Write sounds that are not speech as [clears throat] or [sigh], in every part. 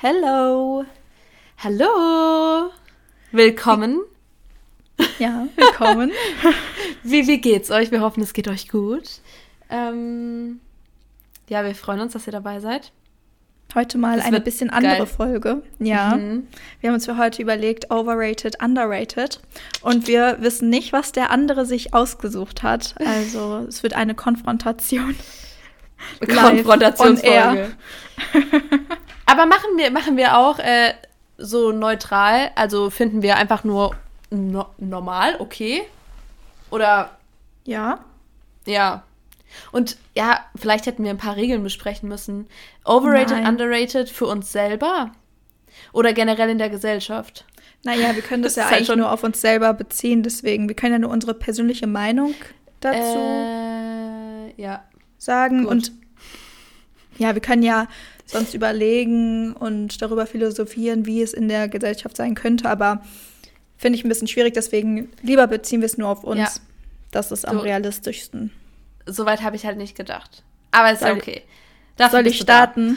Hello. Hallo. Willkommen. Ja, [laughs] willkommen. wie, wie geht's euch? Wir hoffen, es geht euch gut. Ähm, ja, wir freuen uns, dass ihr dabei seid. Heute mal das eine bisschen andere geil. Folge. Ja. Mhm. Wir haben uns für heute überlegt, overrated, underrated. Und wir wissen nicht, was der andere sich ausgesucht hat. Also es wird eine Konfrontation. Konfrontationsfolge. [laughs] Aber machen wir, machen wir auch äh, so neutral? Also finden wir einfach nur no normal, okay? Oder? Ja. Ja. Und ja, vielleicht hätten wir ein paar Regeln besprechen müssen. Overrated, Nein. underrated für uns selber? Oder generell in der Gesellschaft? Naja, wir können das, [laughs] das ja eigentlich halt nur auf uns selber beziehen, deswegen. Wir können ja nur unsere persönliche Meinung dazu äh, ja. sagen. Gut. Und ja, wir können ja sonst überlegen und darüber philosophieren, wie es in der Gesellschaft sein könnte, aber finde ich ein bisschen schwierig, deswegen lieber beziehen wir es nur auf uns. Ja. Das ist am so. realistischsten soweit habe ich halt nicht gedacht. Aber ist ja okay. Dafür soll ich starten?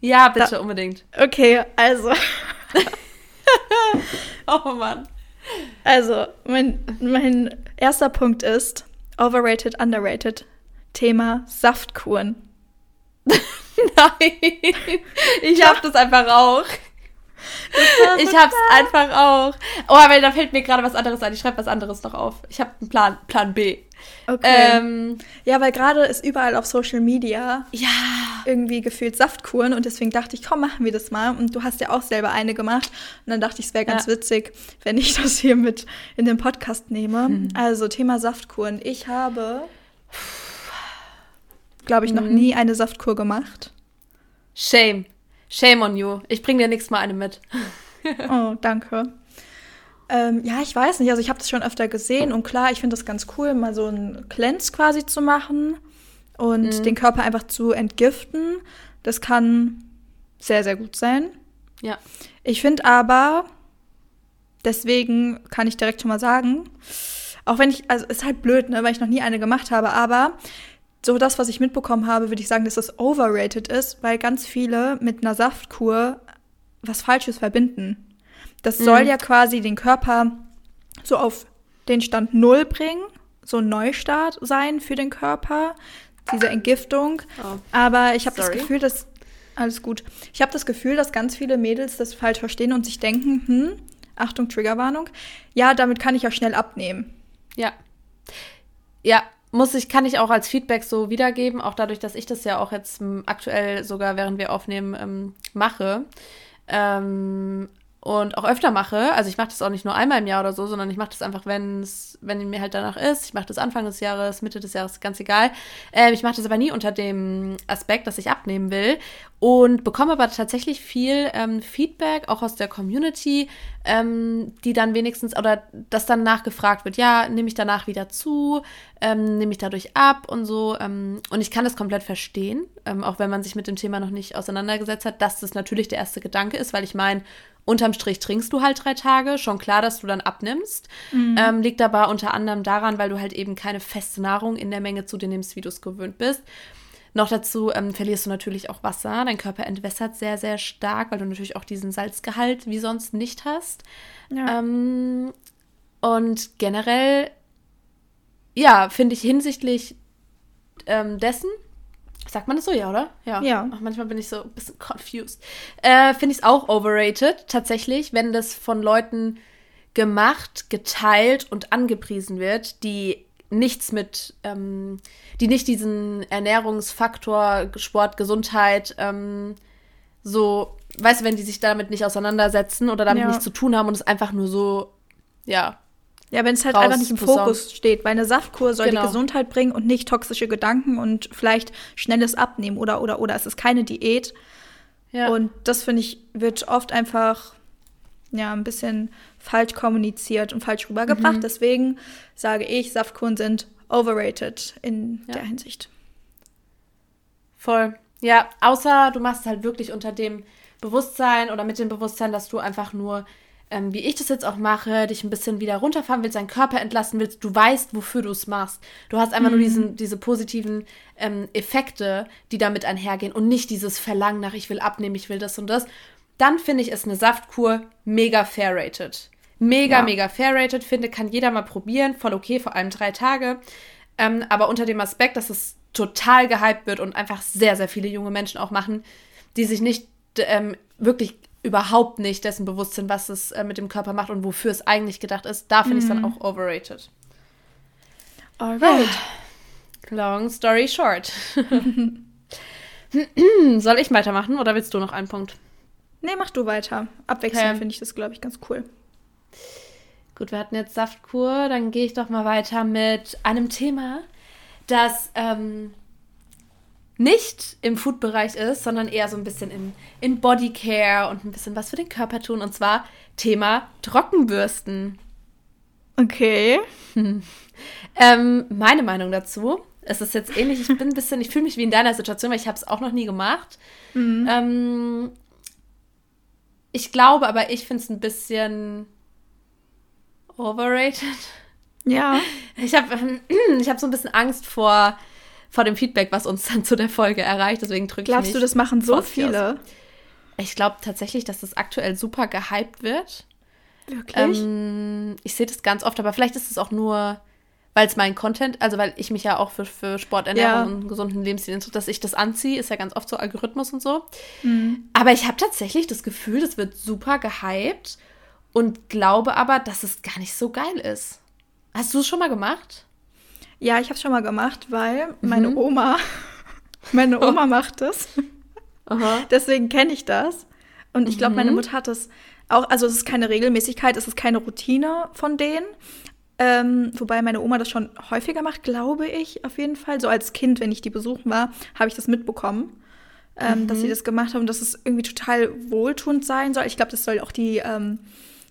Da. Ja, bitte, da. unbedingt. Okay, also. [laughs] oh Mann. Also, mein, mein erster Punkt ist overrated, underrated. Thema Saftkuren. [laughs] Nein, ich hab das einfach auch. Ich hab's einfach auch. Oh, aber da fällt mir gerade was anderes ein. Ich schreibe was anderes noch auf. Ich habe einen Plan, Plan B. Okay. Ähm, ja, weil gerade ist überall auf Social Media ja. irgendwie gefühlt Saftkuren und deswegen dachte ich, komm, machen wir das mal. Und du hast ja auch selber eine gemacht. Und dann dachte ich, es wäre ganz ja. witzig, wenn ich [laughs] das hier mit in den Podcast nehme. Mhm. Also Thema Saftkuren. Ich habe, glaube ich, noch mhm. nie eine Saftkur gemacht. Shame. Shame on you. Ich bringe dir nächstes Mal eine mit. [laughs] oh, danke. Ähm, ja, ich weiß nicht. Also ich habe das schon öfter gesehen und klar, ich finde das ganz cool, mal so einen Cleanse quasi zu machen und mhm. den Körper einfach zu entgiften. Das kann sehr, sehr gut sein. Ja. Ich finde aber, deswegen kann ich direkt schon mal sagen, auch wenn ich, also ist halt blöd, ne, weil ich noch nie eine gemacht habe, aber so das, was ich mitbekommen habe, würde ich sagen, dass das overrated ist, weil ganz viele mit einer Saftkur was Falsches verbinden. Das soll mhm. ja quasi den Körper so auf den Stand Null bringen, so ein Neustart sein für den Körper, diese Entgiftung. Oh. Aber ich habe das Gefühl, dass alles gut. Ich habe das Gefühl, dass ganz viele Mädels das falsch verstehen und sich denken, hm, Achtung, Triggerwarnung, ja, damit kann ich ja schnell abnehmen. Ja. Ja, muss ich, kann ich auch als Feedback so wiedergeben, auch dadurch, dass ich das ja auch jetzt aktuell sogar, während wir aufnehmen, ähm, mache. Ähm, und auch öfter mache. Also ich mache das auch nicht nur einmal im Jahr oder so, sondern ich mache das einfach, wenn es, wenn mir halt danach ist. Ich mache das Anfang des Jahres, Mitte des Jahres, ganz egal. Ähm, ich mache das aber nie unter dem Aspekt, dass ich abnehmen will und bekomme aber tatsächlich viel ähm, Feedback, auch aus der Community, ähm, die dann wenigstens, oder das dann nachgefragt wird, ja, nehme ich danach wieder zu, ähm, nehme ich dadurch ab und so. Ähm, und ich kann das komplett verstehen, ähm, auch wenn man sich mit dem Thema noch nicht auseinandergesetzt hat, dass das natürlich der erste Gedanke ist, weil ich meine, Unterm Strich trinkst du halt drei Tage, schon klar, dass du dann abnimmst. Mhm. Ähm, liegt aber unter anderem daran, weil du halt eben keine feste Nahrung in der Menge zu dir nimmst, wie du es gewöhnt bist. Noch dazu ähm, verlierst du natürlich auch Wasser. Dein Körper entwässert sehr, sehr stark, weil du natürlich auch diesen Salzgehalt wie sonst nicht hast. Ja. Ähm, und generell, ja, finde ich hinsichtlich ähm, dessen Sagt man das so, ja, oder? Ja. ja. Ach, manchmal bin ich so ein bisschen confused. Äh, Finde ich es auch overrated, tatsächlich, wenn das von Leuten gemacht, geteilt und angepriesen wird, die nichts mit, ähm, die nicht diesen Ernährungsfaktor, Sport, Gesundheit, ähm, so, weißt du, wenn die sich damit nicht auseinandersetzen oder damit ja. nichts zu tun haben und es einfach nur so, ja, ja, wenn es halt einfach nicht im Fokus steht, weil eine Saftkur soll genau. die Gesundheit bringen und nicht toxische Gedanken und vielleicht schnelles Abnehmen oder oder oder es ist keine Diät. Ja. Und das finde ich wird oft einfach ja ein bisschen falsch kommuniziert und falsch rübergebracht. Mhm. Deswegen sage ich, Saftkuren sind overrated in ja. der Hinsicht. Voll. Ja, außer du machst es halt wirklich unter dem Bewusstsein oder mit dem Bewusstsein, dass du einfach nur ähm, wie ich das jetzt auch mache, dich ein bisschen wieder runterfahren willst, deinen Körper entlassen willst, du weißt, wofür du es machst. Du hast einfach mhm. nur diesen, diese positiven ähm, Effekte, die damit einhergehen und nicht dieses Verlangen nach, ich will abnehmen, ich will das und das. dann finde ich, ist eine Saftkur mega fair rated. Mega, Ja. mega fair rated, finde, kann jeder mal probieren, voll okay, vor allem drei Tage. Ähm, aber unter dem Aspekt, dass es total gehypt wird und einfach sehr, sehr viele junge Menschen auch machen, die sich nicht ähm, wirklich überhaupt nicht dessen bewusst sind, was es äh, mit dem Körper macht und wofür es eigentlich gedacht ist, da finde ich es dann auch overrated. Alright. Long story short. [laughs] Soll ich weitermachen oder willst du noch einen Punkt? Nee, mach du weiter. Abwechselnd Okay. finde ich das, glaube ich, ganz cool. Gut, wir hatten jetzt Saftkur, dann gehe ich doch mal weiter mit einem Thema, das ähm, nicht im Food-Bereich ist, sondern eher so ein bisschen in, in Bodycare und ein bisschen was für den Körper tun. Und zwar Thema Trockenbürsten. Okay. [laughs] Ähm, meine Meinung dazu, es ist jetzt ähnlich, ich bin ein bisschen, ich fühle mich wie in deiner Situation, weil ich habe es auch noch nie gemacht. Ähm, ich glaube aber, ich finde es ein bisschen overrated. Ja. Ich habe ähm, [clears throat] ich hab so ein bisschen Angst vor, vor dem Feedback, was uns dann zu der Folge erreicht. Deswegen drücke ich Glaubst du, das machen so vorsichtig aus. viele? Ich glaube tatsächlich, dass das aktuell super gehypt wird. Wirklich? Ähm, ich sehe das ganz oft, aber vielleicht ist es auch nur, weil es mein Content, also weil ich mich ja auch für, für Sport, Ernährung Ja. und einen gesunden Lebensstil interessiere, dass ich das anziehe, ist ja ganz oft so Algorithmus und so. Mhm. Aber ich habe tatsächlich das Gefühl, das wird super gehypt und glaube aber, dass es gar nicht so geil ist. Hast du es schon mal gemacht? Ja, ich habe es schon mal gemacht, weil meine Mhm. Oma, meine Oma [laughs] macht das. Aha. [laughs] Deswegen kenne ich das. Und ich glaube, meine Mhm. Mutter hat das auch, also es ist keine Regelmäßigkeit, es ist keine Routine von denen. Ähm, wobei meine Oma das schon häufiger macht, glaube ich, auf jeden Fall. So als Kind, wenn ich die besuchen war, habe ich das mitbekommen, ähm, dass sie das gemacht haben und dass es irgendwie total wohltuend sein soll. Ich glaube, das soll auch die ähm,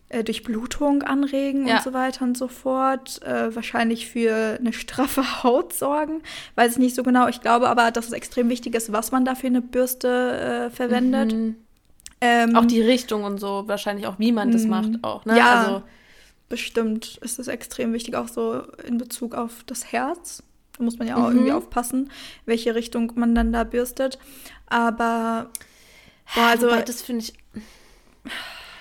äh, Durchblutung anregen Ja. und so weiter und so fort. Äh, wahrscheinlich für eine straffe [laughs] Haut sorgen. Weiß ich nicht so genau. Ich glaube aber, dass es extrem wichtig ist, was man da für eine Bürste äh, verwendet. Mhm. Ähm, Auch die Richtung und so, wahrscheinlich auch, wie man das Mhm. macht auch, ne? Ja. Also, bestimmt ist es extrem wichtig, auch so in Bezug auf das Herz. Da muss man ja auch Mhm. irgendwie aufpassen, welche Richtung man dann da bürstet. Aber boah, also wobei, das finde ich.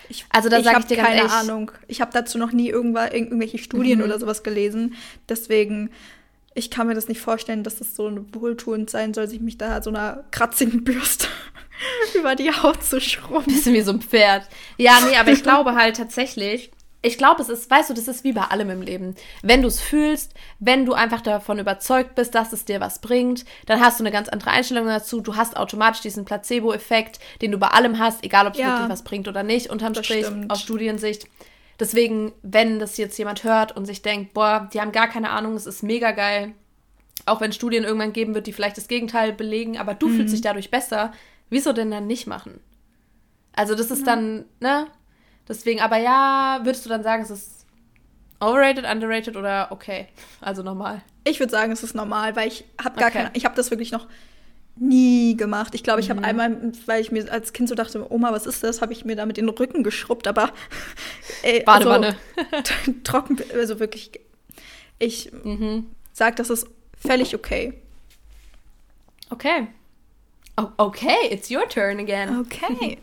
Ich, Also da ich sag ich dir keine ehrlich- Ahnung. Ich habe dazu noch nie irgendwa, irg- irgendwelche Studien Mhm. oder sowas gelesen. Deswegen, ich kann mir das nicht vorstellen, dass das so wohltuend sein soll, sich mich da so einer kratzigen Bürste [laughs] über die Haut zu schrubben. Bisschen wie so ein Pferd. Ja, nee, aber ich [laughs] glaube halt tatsächlich, ich glaube, es ist, weißt du, das ist wie bei allem im Leben. Wenn du es fühlst, wenn du einfach davon überzeugt bist, dass es dir was bringt, dann hast du eine ganz andere Einstellung dazu. Du hast automatisch diesen Placebo-Effekt, den du bei allem hast, egal ob es Ja. wirklich was bringt oder nicht, unterm Strich, stimmt. aus Studiensicht. Deswegen, wenn das jetzt jemand hört und sich denkt, boah, die haben gar keine Ahnung, es ist mega geil, auch wenn Studien irgendwann geben wird, die vielleicht das Gegenteil belegen, aber du Mhm. fühlst dich dadurch besser, wieso denn dann nicht machen? Also das ist dann, ne? Deswegen, aber ja, würdest du dann sagen, es ist overrated, underrated oder okay? [laughs] Also normal. Ich würde sagen, es ist normal, weil ich habe gar Okay. keine, ich habe das wirklich noch nie gemacht. Ich glaube, ich habe Mhm. einmal, weil ich mir als Kind so dachte, Oma, was ist das, habe ich mir damit den Rücken geschrubbt, aber [laughs] ey, Badewanne. Also, [laughs] trocken, also wirklich, ich Mhm. sage, das ist völlig okay. Okay. Oh, okay, it's your turn again. Okay.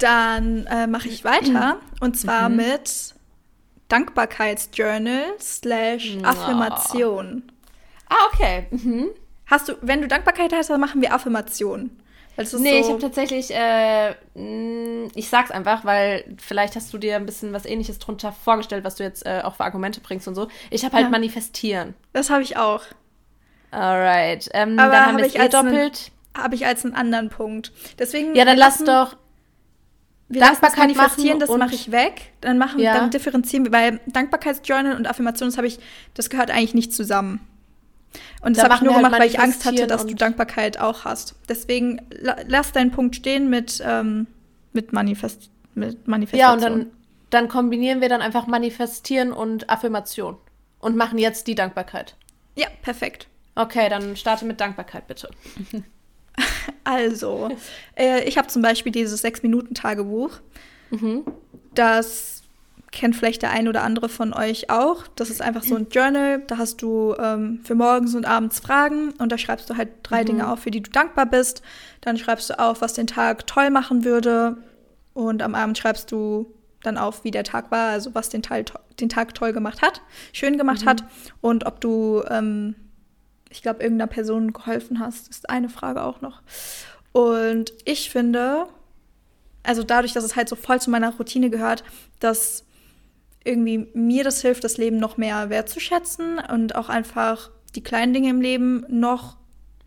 Dann äh, mache ich weiter und zwar Mhm. mit Dankbarkeitsjournal slash. Affirmation. Ah, okay. Mhm. Hast du, wenn du Dankbarkeit hast, dann machen wir Affirmationen. Es ist Nee, ich so, habe tatsächlich, äh, mh, ich sag's einfach, weil vielleicht hast du dir ein bisschen was ähnliches drunter vorgestellt, was du jetzt äh, auch für Argumente bringst und so. Ich habe halt Ja. manifestieren. das habe ich auch. Alright. Ähm, Aber dann haben habe wir ich es eh als einen- doppelt. Habe ich als einen anderen Punkt. Deswegen. Ja, dann lass doch. Wir manifestieren, machen das und- mache ich weg. Dann machen Ja. dann differenzieren wir, weil Dankbarkeitsjournal und Affirmation, das habe ich, das gehört eigentlich nicht zusammen. Und das Da habe ich nur halt gemacht, weil ich Angst hatte, dass du Dankbarkeit auch hast. Deswegen la lass deinen Punkt stehen mit, ähm, mit, Manifest mit Ja, Manifestation. und dann, dann kombinieren wir dann einfach manifestieren und Affirmation. Und machen jetzt die Dankbarkeit. Ja, perfekt. Okay, dann starte mit Dankbarkeit, bitte. [laughs] [laughs] Also, äh, ich habe zum Beispiel dieses Sechs-Minuten-Tagebuch. Mhm. Das kennt vielleicht der ein oder andere von euch auch. Das ist einfach so ein Journal. Da hast du ähm, für morgens und abends Fragen und da schreibst du halt drei Mhm. Dinge auf, für die du dankbar bist. Dann schreibst du auf, was den Tag toll machen würde. Und am Abend schreibst du dann auf, wie der Tag war, also was den, Teil, den Tag toll gemacht hat, schön gemacht mhm. hat und ob du, ähm, ich glaube, irgendeiner Person geholfen hast, ist eine Frage auch noch. Und ich finde, also dadurch, dass es halt so voll zu meiner Routine gehört, dass irgendwie mir das hilft, das Leben noch mehr wertzuschätzen und auch einfach die kleinen Dinge im Leben noch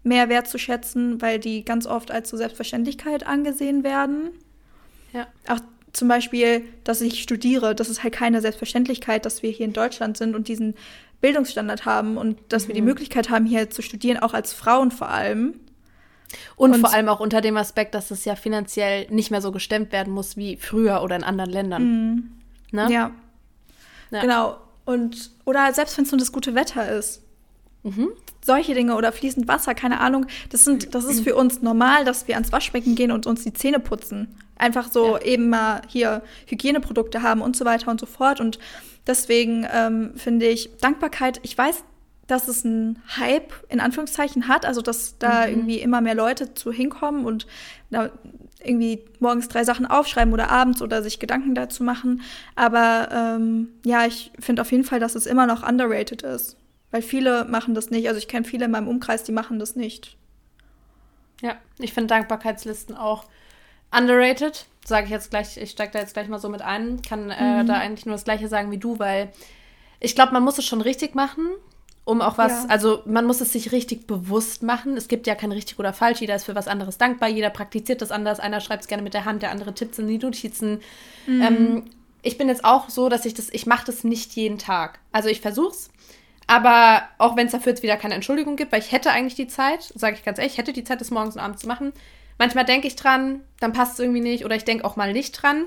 mehr wertzuschätzen, weil die ganz oft als so Selbstverständlichkeit angesehen werden. Ja. Auch zum Beispiel, dass ich studiere, das ist halt keine Selbstverständlichkeit, dass wir hier in Deutschland sind und diesen Bildungsstandard haben und dass mhm. wir die mhm. Möglichkeit haben, hier zu studieren, auch als Frauen vor allem. Und, und, vor allem auch unter dem Aspekt, dass es ja finanziell nicht mehr so gestemmt werden muss wie früher oder in anderen Ländern. Mhm. Ne? Ja. ja. Genau. Und, oder selbst wenn es nur das gute Wetter ist. Mhm. Solche Dinge oder fließend Wasser, keine Ahnung. Das, sind, das ist [clears throat] für uns normal, dass wir ans Waschbecken gehen und uns die Zähne putzen. Einfach so ja. eben mal hier Hygieneprodukte haben und so weiter und so fort. Und deswegen ähm, finde ich Dankbarkeit, ich weiß, dass es einen Hype in Anführungszeichen hat, also dass da mhm. irgendwie immer mehr Leute zu hinkommen und da irgendwie morgens drei Sachen aufschreiben oder abends oder sich Gedanken dazu machen. Aber ähm, ja, ich finde auf jeden Fall, dass es immer noch underrated ist. Weil viele machen das nicht. Also ich kenne viele in meinem Umkreis, die machen das nicht. Ja, ich finde Dankbarkeitslisten auch underrated. Sage ich jetzt gleich, ich steige da jetzt gleich mal so mit ein. Kann äh, mhm. da eigentlich nur das Gleiche sagen wie du, weil ich glaube, man muss es schon richtig machen, um auch was, ja. also man muss es sich richtig bewusst machen. Es gibt ja kein richtig oder falsch, jeder ist für was anderes dankbar, jeder praktiziert das anders, einer schreibt es gerne mit der Hand, der andere tippt es in die Notizen. Mhm. Ähm, ich bin jetzt auch so, dass ich das, ich mache das nicht jeden Tag. Also ich versuche es, aber auch wenn es dafür jetzt wieder keine Entschuldigung gibt, weil ich hätte eigentlich die Zeit, sage ich ganz ehrlich, ich hätte die Zeit, das morgens und abends zu machen. Manchmal denke ich dran, dann passt es irgendwie nicht oder ich denke auch mal nicht dran.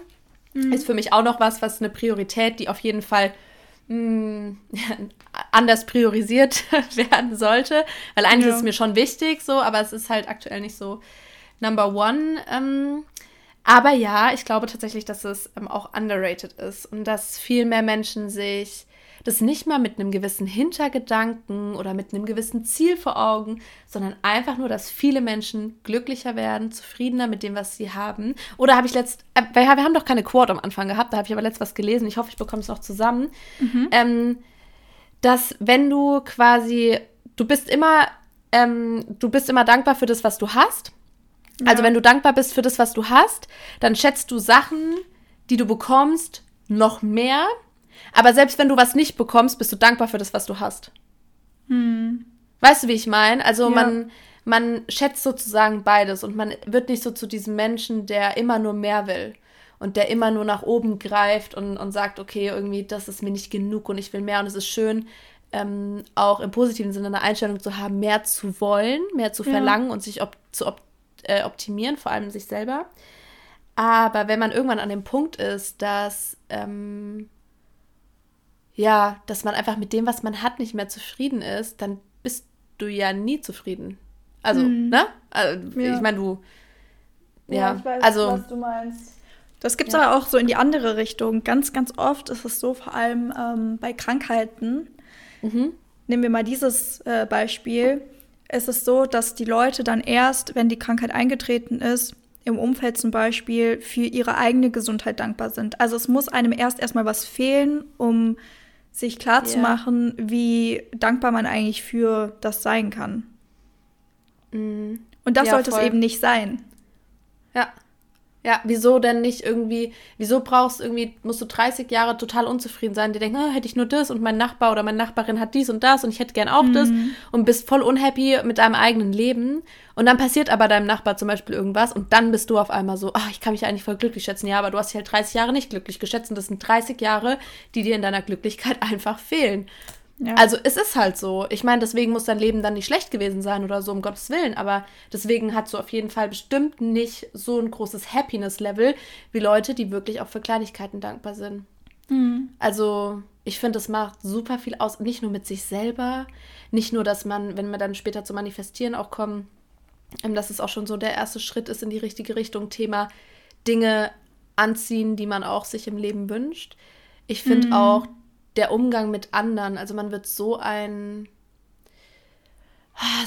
Mhm. Ist für mich auch noch was, was eine Priorität, die auf jeden Fall mh, mm, [laughs] anders priorisiert [laughs] werden sollte. Weil eigentlich ja. ist es mir schon wichtig, so, aber es ist halt aktuell nicht so Number One. Ähm, aber ja, ich glaube tatsächlich, dass es ähm, auch underrated ist und dass viel mehr Menschen sich das nicht mal mit einem gewissen Hintergedanken oder mit einem gewissen Ziel vor Augen, sondern einfach nur, dass viele Menschen glücklicher werden, zufriedener mit dem, was sie haben. Oder habe ich letzt, äh, wir haben doch keine Quote am Anfang gehabt, da habe ich aber letzt was gelesen, ich hoffe, ich bekomme es noch zusammen, mhm. ähm, dass wenn du quasi, du bist immer, ähm, du bist immer dankbar für das, was du hast. Ja. Also wenn du dankbar bist für das, was du hast, dann schätzt du Sachen, die du bekommst, noch mehr aber selbst wenn du was nicht bekommst, bist du dankbar für das, was du hast. Hm. Weißt du, wie ich meine? Also ja. man, man schätzt sozusagen beides und man wird nicht so zu diesem Menschen, der immer nur mehr will und der immer nur nach oben greift und, und sagt, okay, irgendwie, das ist mir nicht genug und ich will mehr und es ist schön, ähm, auch im positiven Sinne eine Einstellung zu haben, mehr zu wollen, mehr zu verlangen ja. und sich op zu op äh, optimieren, vor allem sich selber. Aber wenn man irgendwann an dem Punkt ist, dass ähm, ja, dass man einfach mit dem, was man hat, nicht mehr zufrieden ist, dann bist du ja nie zufrieden. Also, mhm. ne? Also, ja. Ich meine, du. Ja, ja ich weiß, also, was du meinst. Das gibt es ja. aber auch so in die andere Richtung. Ganz, ganz oft ist es so, vor allem ähm, bei Krankheiten. Mhm. Nehmen wir mal dieses äh, Beispiel. Es ist so, dass die Leute dann erst, wenn die Krankheit eingetreten ist, im Umfeld zum Beispiel für ihre eigene Gesundheit dankbar sind. Also es muss einem erst erstmal was fehlen, um sich klar zu machen, wie dankbar man eigentlich für das sein kann. Mhm. Und das ja, sollte voll. es eben nicht sein. Ja. Ja, wieso denn nicht irgendwie, wieso brauchst du irgendwie, musst du 30 Jahre total unzufrieden sein, die denken, oh, hätte ich nur das und mein Nachbar oder meine Nachbarin hat dies und das und ich hätte gern auch mhm. das und bist voll unhappy mit deinem eigenen Leben und dann passiert aber deinem Nachbar zum Beispiel irgendwas und dann bist du auf einmal so, ach, ich kann mich eigentlich voll glücklich schätzen. Ja, aber du hast dich halt 30 Jahre nicht glücklich geschätzt und das sind 30 Jahre, die dir in deiner Glücklichkeit [laughs] einfach fehlen. Ja. Also es ist halt so. Ich meine, deswegen muss dein Leben dann nicht schlecht gewesen sein oder so, um Gottes Willen. Aber deswegen hat so auf jeden Fall bestimmt nicht so ein großes Happiness-Level wie Leute, die wirklich auch für Kleinigkeiten dankbar sind. Mhm. Also ich finde, es macht super viel aus. Nicht nur mit sich selber, nicht nur, dass man, wenn wir dann später zu manifestieren auch kommen, ähm, dass es auch schon so der erste Schritt ist in die richtige Richtung. Thema Dinge anziehen, die man auch sich im Leben wünscht. Ich finde mhm. auch der Umgang mit anderen. Also man wird so ein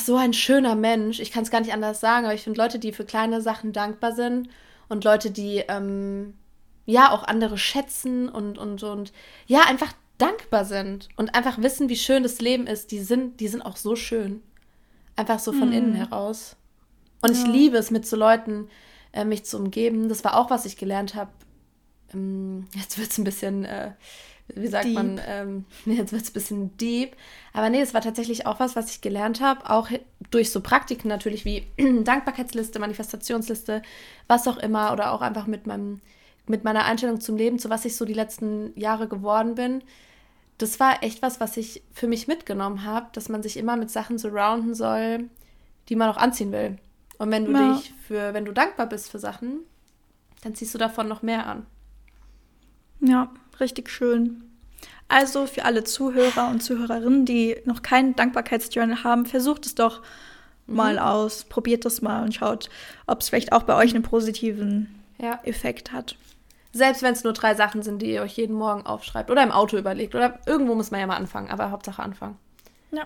so ein schöner Mensch. Ich kann es gar nicht anders sagen, aber ich finde Leute, die für kleine Sachen dankbar sind und Leute, die ähm, ja auch andere schätzen und, und, und ja, einfach dankbar sind und einfach wissen, wie schön das Leben ist, die sind, die sind auch so schön. Einfach so von mhm. innen heraus. Und ja. ich liebe es, mit so Leuten äh, mich zu umgeben. Das war auch, was ich gelernt habe. Ähm, jetzt wird es ein bisschen, äh, wie sagt deep. man, ähm, [laughs] jetzt wird es ein bisschen deep. Aber nee, es war tatsächlich auch was, was ich gelernt habe. Auch durch so Praktiken natürlich wie [clears throat] Dankbarkeitsliste, Manifestationsliste, was auch immer. Oder auch einfach mit meinem mit meiner Einstellung zum Leben, zu was ich so die letzten Jahre geworden bin, das war echt was, was ich für mich mitgenommen habe, dass man sich immer mit Sachen surrounden soll, die man auch anziehen will. Und wenn du ja. dich für, wenn du dankbar bist für Sachen, dann ziehst du davon noch mehr an. Ja, richtig schön. Also für alle Zuhörer und Zuhörerinnen, die noch kein Dankbarkeitsjournal haben, versucht es doch mhm. mal aus, probiert das mal und schaut, ob es vielleicht auch bei euch einen positiven ja. Effekt hat. Selbst wenn es nur drei Sachen sind, die ihr euch jeden Morgen aufschreibt oder im Auto überlegt oder irgendwo muss man ja mal anfangen, aber Hauptsache anfangen. Ja.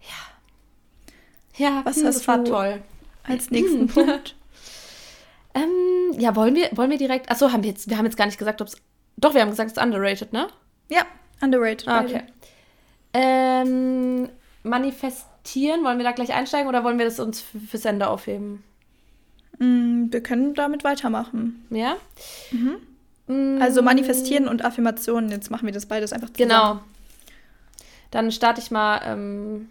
Ja. Ja, was hm, das war toll. Als nächsten [laughs] Punkt. Ähm, ja, wollen wir, wollen wir direkt. Achso, haben wir jetzt, wir haben jetzt gar nicht gesagt, ob es. Doch, wir haben gesagt, es ist underrated, ne? Ja, underrated. Ah, okay. Ähm, manifestieren, wollen wir da gleich einsteigen oder wollen wir das uns fürs Ende aufheben? Mm, wir können damit weitermachen. Ja? Mhm. Mm. Also manifestieren und Affirmationen, jetzt machen wir das beides einfach zusammen. Genau. Dann starte ich mal ähm,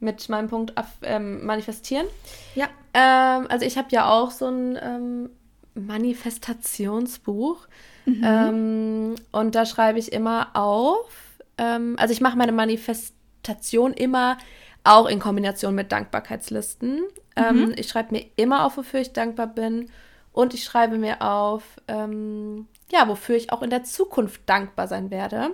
mit meinem Punkt ähm, manifestieren. Ja. Ähm, also ich habe ja auch so ein ähm, Manifestationsbuch. Mhm. Ähm, und da schreibe ich immer auf, ähm, also ich mache meine Manifestation immer auch in Kombination mit Dankbarkeitslisten. Ähm, mhm. Ich schreibe mir immer auf, wofür ich dankbar bin. Und ich schreibe mir auf, ähm, ja, wofür ich auch in der Zukunft dankbar sein werde.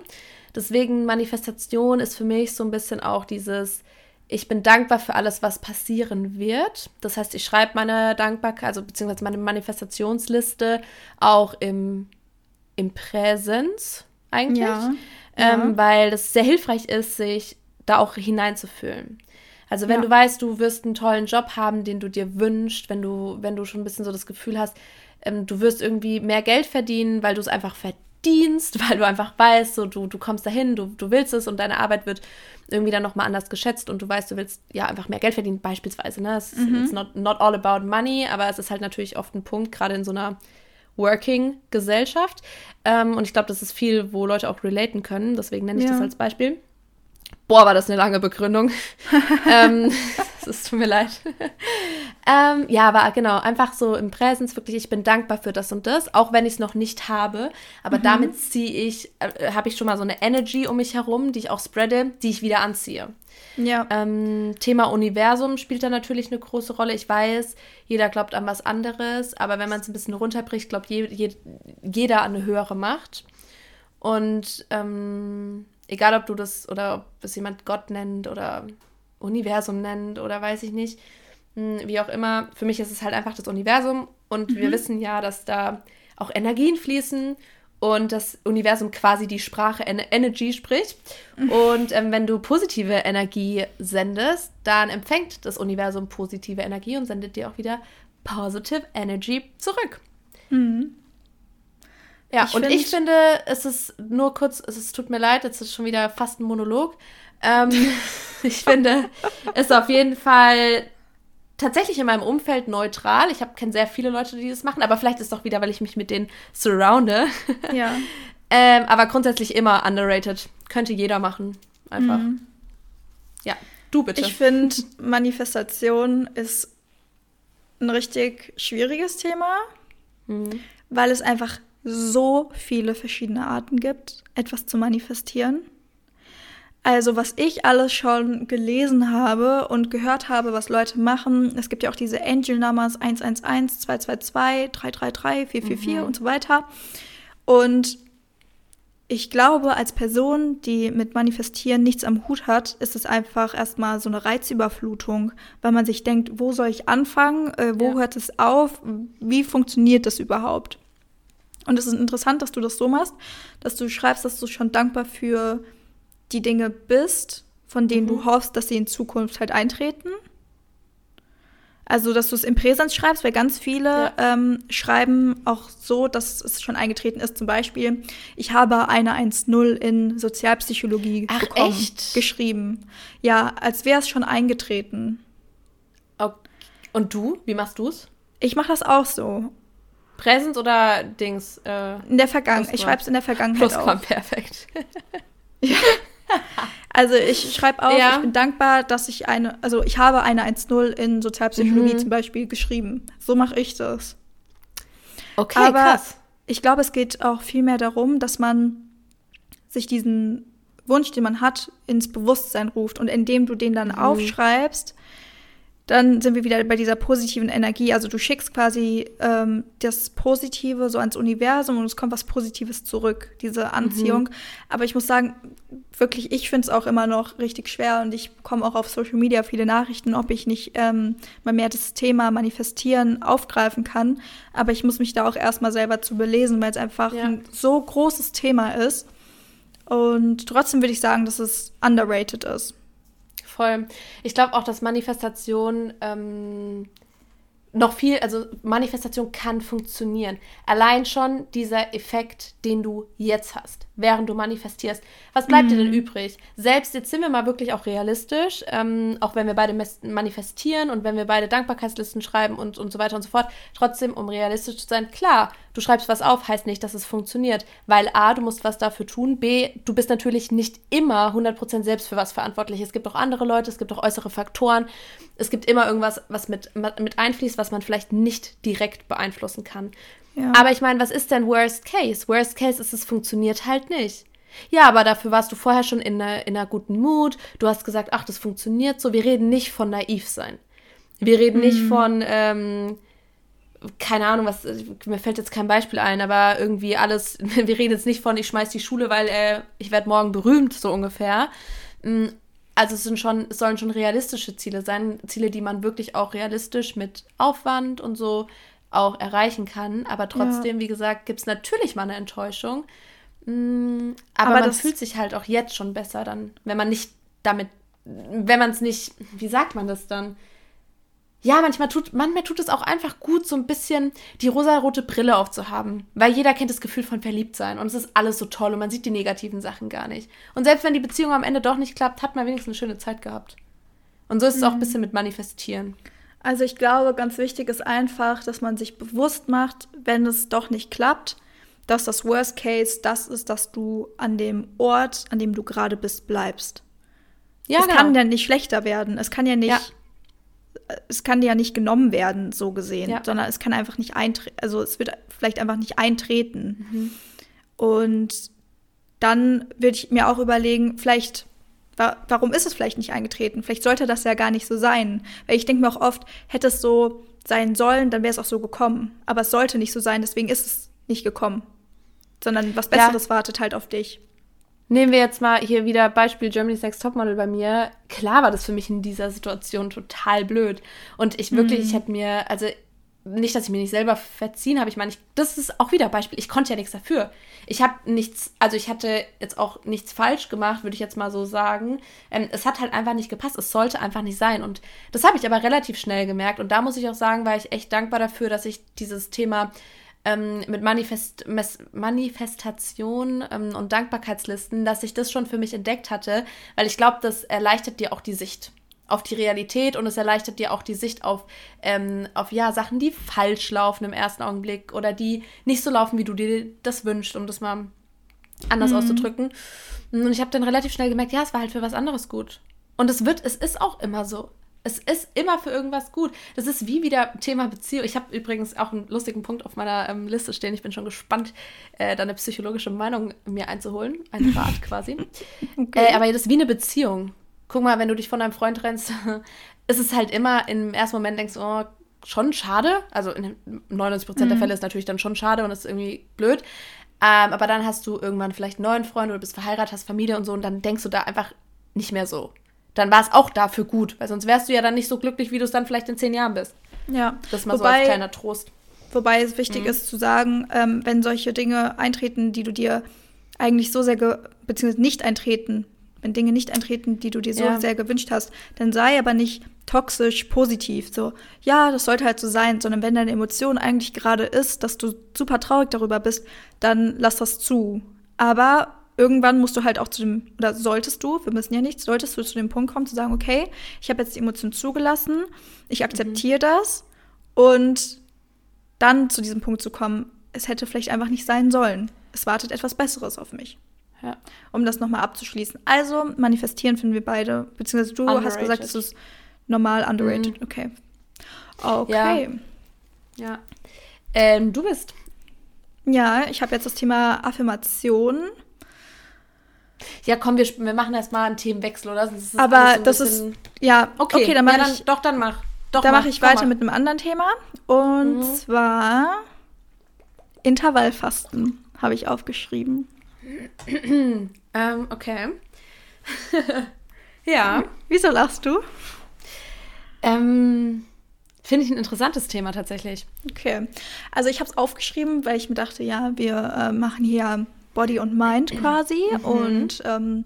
Deswegen Manifestation ist für mich so ein bisschen auch dieses, ich bin dankbar für alles, was passieren wird. Das heißt, ich schreibe meine Dankbarkeit, also beziehungsweise meine Manifestationsliste auch im, im Präsens eigentlich. Ja, ähm, ja. Weil das sehr hilfreich ist, sich da auch hineinzufühlen. Also wenn ja. du weißt, du wirst einen tollen Job haben, den du dir wünschst, wenn du, wenn du schon ein bisschen so das Gefühl hast, ähm, du wirst irgendwie mehr Geld verdienen, weil du es einfach verdienst, [laughs] weil du einfach weißt, so du, du kommst dahin, du, du willst es und deine Arbeit wird irgendwie dann nochmal anders geschätzt und du weißt, du willst ja einfach mehr Geld verdienen, beispielsweise. Ne? Es mhm. ist not, not all about money, aber es ist halt natürlich oft ein Punkt, gerade in so einer Working-Gesellschaft. Ähm, und ich glaube, das ist viel, wo Leute auch relaten können. Deswegen nenne ich ja. das als Beispiel. Boah, war das eine lange Begründung. [laughs] ähm, [laughs] [laughs] es tut mir leid. [laughs] ähm, ja, aber genau, einfach so im Präsens wirklich, ich bin dankbar für das und das, auch wenn ich es noch nicht habe. Aber mhm. damit ziehe ich, äh, habe ich schon mal so eine Energy um mich herum, die ich auch spreade, die ich wieder anziehe. Ja. Ähm, Thema Universum spielt da natürlich eine große Rolle. Ich weiß, jeder glaubt an was anderes, aber wenn man es ein bisschen runterbricht, glaubt je, je, jeder an eine höhere Macht. Und ähm, Egal, ob du das oder ob es jemand Gott nennt oder Universum nennt oder weiß ich nicht. Hm, wie auch immer, für mich ist es halt einfach das Universum und mhm. wir wissen ja, dass da auch Energien fließen und das Universum quasi die Sprache en Energy spricht. Mhm. Und ähm, wenn du positive Energie sendest, dann empfängt das Universum positive Energie und sendet dir auch wieder positive Energy zurück. Mhm. Ja, ich und find, ich finde, es ist nur kurz, es ist, tut mir leid, jetzt ist schon wieder fast ein Monolog. Ähm, [laughs] ich finde, es ist auf jeden Fall tatsächlich in meinem Umfeld neutral. Ich kenne sehr viele Leute, die das machen, aber vielleicht ist es doch wieder, weil ich mich mit denen surrounde. [laughs] Ja. ähm, aber grundsätzlich immer underrated. Könnte jeder machen. Einfach. Mhm. Ja, du bitte. Ich finde, Manifestation ist ein richtig schwieriges Thema, mhm. weil es einfach so viele verschiedene Arten gibt, etwas zu manifestieren. Also was ich alles schon gelesen habe und gehört habe, was Leute machen, es gibt ja auch diese Angel Numbers 111, 222, 333, 444 mhm. und so weiter. Und ich glaube, als Person, die mit Manifestieren nichts am Hut hat, ist es einfach erstmal so eine Reizüberflutung, weil man sich denkt, wo soll ich anfangen, äh, wo ja. hört es auf, wie funktioniert das überhaupt? Und es ist interessant, dass du das so machst, dass du schreibst, dass du schon dankbar für die Dinge bist, von denen mhm. du hoffst, dass sie in Zukunft halt eintreten. Also, dass du es im Präsens schreibst, weil ganz viele Ja. ähm, schreiben auch so, dass es schon eingetreten ist. Zum Beispiel, ich habe eine 1.0 in Sozialpsychologie Ach, bekommen, echt? geschrieben. Ja, als wäre es schon eingetreten. Ok. Und du? Wie machst du es? Ich mache das auch so. Präsens oder Dings? Äh, In der Vergangenheit. Ich schreibe es in der Vergangenheit Plusquam, auch. perfekt. [laughs] [laughs] Also ich schreibe auch, Ja. ich bin dankbar, dass ich eine, also ich habe eine 1.0 in Sozialpsychologie Mhm. zum Beispiel geschrieben. So mache ich das. Okay, Aber krass. ich glaube, es geht auch viel mehr darum, dass man sich diesen Wunsch, den man hat, ins Bewusstsein ruft. Und indem du den dann Mhm. aufschreibst, dann sind wir wieder bei dieser positiven Energie. Also du schickst quasi ähm, das Positive so ans Universum und es kommt was Positives zurück, diese Anziehung. Mhm. Aber ich muss sagen, wirklich, ich finde es auch immer noch richtig schwer und ich bekomme auch auf Social Media viele Nachrichten, ob ich nicht ähm, mal mehr das Thema Manifestieren aufgreifen kann. Aber ich muss mich da auch erstmal selber zu belesen, weil es einfach Ja. ein so großes Thema ist. Und trotzdem würde ich sagen, dass es underrated ist. Voll. Ich glaube auch, dass Manifestation ähm, noch viel, also Manifestation kann funktionieren. Allein schon dieser Effekt, den du jetzt hast, während du manifestierst. Was bleibt dir denn übrig? Selbst jetzt sind wir mal wirklich auch realistisch, ähm, auch wenn wir beide manifestieren und wenn wir beide Dankbarkeitslisten schreiben und, und so weiter und so fort. Trotzdem, um realistisch zu sein, klar, du schreibst was auf, heißt nicht, dass es funktioniert. Weil A, du musst was dafür tun, B, du bist natürlich nicht immer 100% selbst für was verantwortlich. Es gibt auch andere Leute, es gibt auch äußere Faktoren. Es gibt immer irgendwas, was mit, mit einfließt, was man vielleicht nicht direkt beeinflussen kann. Ja. Aber ich meine, was ist denn Worst Case? Worst Case ist, es funktioniert halt nicht. Ja, aber dafür warst du vorher schon in einer, in einer guten Mut. Du hast gesagt, ach, das funktioniert so. Wir reden nicht von naiv sein. Wir reden nicht von, ähm, keine Ahnung, was, mir fällt jetzt kein Beispiel ein, aber irgendwie alles, [laughs] wir reden jetzt nicht von, ich schmeiß die Schule, weil äh, ich werde morgen berühmt, so ungefähr. Mm, Also es sind schon, es sollen schon realistische Ziele sein, Ziele, die man wirklich auch realistisch mit Aufwand und so auch erreichen kann. Aber trotzdem, wie gesagt, gibt es natürlich mal eine Enttäuschung. Mm, Aber, Aber man das- fühlt sich halt auch jetzt schon besser dann, wenn man nicht damit, wenn man es nicht, wie sagt man das dann? Ja, manchmal tut, manchmal tut es auch einfach gut, so ein bisschen die rosarote Brille aufzuhaben. Weil jeder kennt das Gefühl von Verliebtsein und es ist alles so toll und man sieht die negativen Sachen gar nicht. Und selbst wenn die Beziehung am Ende doch nicht klappt, hat man wenigstens eine schöne Zeit gehabt. Und so ist es auch ein bisschen mit Manifestieren. Also ich glaube, ganz wichtig ist einfach, dass man sich bewusst macht, wenn es doch nicht klappt, dass das Worst Case das ist, dass du an dem Ort, an dem du gerade bist, bleibst. Ja, es genau. kann ja nicht schlechter werden. Es kann ja nicht, Ja. Es kann ja nicht genommen werden, so gesehen, Ja. sondern es kann einfach nicht eintreten. Also es wird vielleicht einfach nicht eintreten. Mhm. Und dann würde ich mir auch überlegen, vielleicht, wa warum ist es vielleicht nicht eingetreten? Vielleicht sollte das ja gar nicht so sein. Weil ich denke mir auch oft, hätte es so sein sollen, dann wäre es auch so gekommen. Aber es sollte nicht so sein, deswegen ist es nicht gekommen. Sondern was Ja. Besseres wartet halt auf dich. Nehmen wir jetzt mal hier wieder Beispiel Germany's Next Topmodel bei mir. Klar war das für mich in dieser Situation total blöd. Und ich wirklich, ich hätte mir, also nicht, dass ich mir nicht selber verziehen habe. Ich meine, ich, das ist auch wieder Beispiel. Ich konnte ja nichts dafür. Ich habe nichts, also ich hatte jetzt auch nichts falsch gemacht, würde ich jetzt mal so sagen. Ähm, es hat halt einfach nicht gepasst. Es sollte einfach nicht sein. Und das habe ich aber relativ schnell gemerkt. Und da muss ich auch sagen, war ich echt dankbar dafür, dass ich dieses Thema ähm, mit Manifest, Manifestation ähm, und Dankbarkeitslisten, dass ich das schon für mich entdeckt hatte, weil ich glaube, das erleichtert dir auch die Sicht auf die Realität und es erleichtert dir auch die Sicht auf, ähm, auf ja, Sachen, die falsch laufen im ersten Augenblick oder die nicht so laufen, wie du dir das wünschst, um das mal anders auszudrücken. Und ich habe dann relativ schnell gemerkt, ja, es war halt für was anderes gut. Und es wird, es ist auch immer so. Es ist immer für irgendwas gut. Das ist wie wieder Thema Beziehung. Ich habe übrigens auch einen lustigen Punkt auf meiner ähm, Liste stehen. Ich bin schon gespannt, äh, da eine psychologische Meinung mir einzuholen. Ein Rat [laughs] quasi. Äh, aber das ist wie eine Beziehung. Guck mal, wenn du dich von deinem Freund trennst, [laughs] ist es halt immer im ersten Moment denkst du, oh, schon schade. Also in 99% der Fälle ist natürlich dann schon schade und ist irgendwie blöd. Ähm, aber dann hast du irgendwann vielleicht einen neuen Freund oder bist verheiratet, hast Familie und so und dann denkst du da einfach nicht mehr so. Dann war es auch dafür gut, weil sonst wärst du ja dann nicht so glücklich, wie du es dann vielleicht in zehn Jahren bist. Ja. Das mal so als kleiner Trost. Wobei es wichtig ist zu sagen, ähm, wenn solche Dinge eintreten, die du dir eigentlich so sehr, beziehungsweise nicht eintreten, wenn Dinge nicht eintreten, die du dir so Ja. sehr gewünscht hast, dann sei aber nicht toxisch positiv. So, ja, das sollte halt so sein, sondern wenn deine Emotion eigentlich gerade ist, dass du super traurig darüber bist, dann lass das zu. Aber irgendwann musst du halt auch zu dem, oder solltest du, wir müssen ja nichts, solltest du zu dem Punkt kommen, zu sagen, okay, ich habe jetzt die Emotion zugelassen, ich akzeptiere mhm. das und dann zu diesem Punkt zu kommen, es hätte vielleicht einfach nicht sein sollen. Es wartet etwas Besseres auf mich. Ja. Um das nochmal abzuschließen. Also, manifestieren finden wir beide, beziehungsweise du underrated. hast gesagt, es ist normal underrated. Mhm. Okay. Okay. Ja. ja. Ähm, du bist. Ja, ich habe jetzt das Thema Affirmation. Ja, komm, wir, wir machen erstmal einen Themenwechsel, oder? Das Aber so das ist. Ja, okay, okay dann mache ja, ich. Doch, dann mach. Doch, da mache ich weiter mal. mit einem anderen Thema. Und mhm. zwar Intervallfasten habe ich aufgeschrieben. [clears throat] ähm, okay. [laughs] ja. Wieso lachst du? Ähm, Finde ich ein interessantes Thema tatsächlich. Okay. Also ich habe es aufgeschrieben, weil ich mir dachte, ja, wir äh, machen hier Body und Mind quasi. Mhm. Und ähm,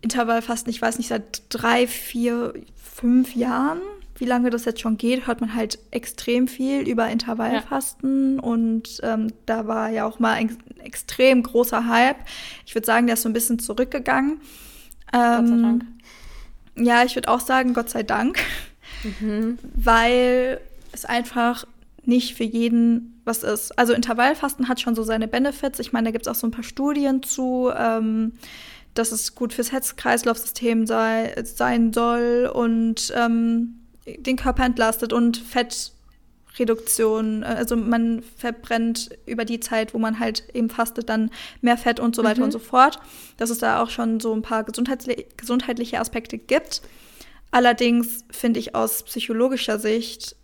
Intervallfasten, ich weiß nicht, seit drei, vier, fünf Jahren wie lange das jetzt schon geht, hört man halt extrem viel über Intervallfasten ja. und ähm, da war ja auch mal ein extrem großer Hype. Ich würde sagen, der ist so ein bisschen zurückgegangen. Ähm, Gott sei Dank. Ja, ich würde auch sagen, Gott sei Dank, mhm. weil es einfach nicht für jeden was ist. Also Intervallfasten hat schon so seine Benefits. Ich meine, da gibt es auch so ein paar Studien zu. Ähm, dass es gut fürs Herz-Kreislauf-System sei, sein soll und ähm, den Körper entlastet und Fettreduktion, äh, also man verbrennt über die Zeit, wo man halt eben fastet, dann mehr Fett und so weiter mhm. und so fort. Dass es da auch schon so ein paar gesundheitli gesundheitliche Aspekte gibt. Allerdings finde ich aus psychologischer Sicht,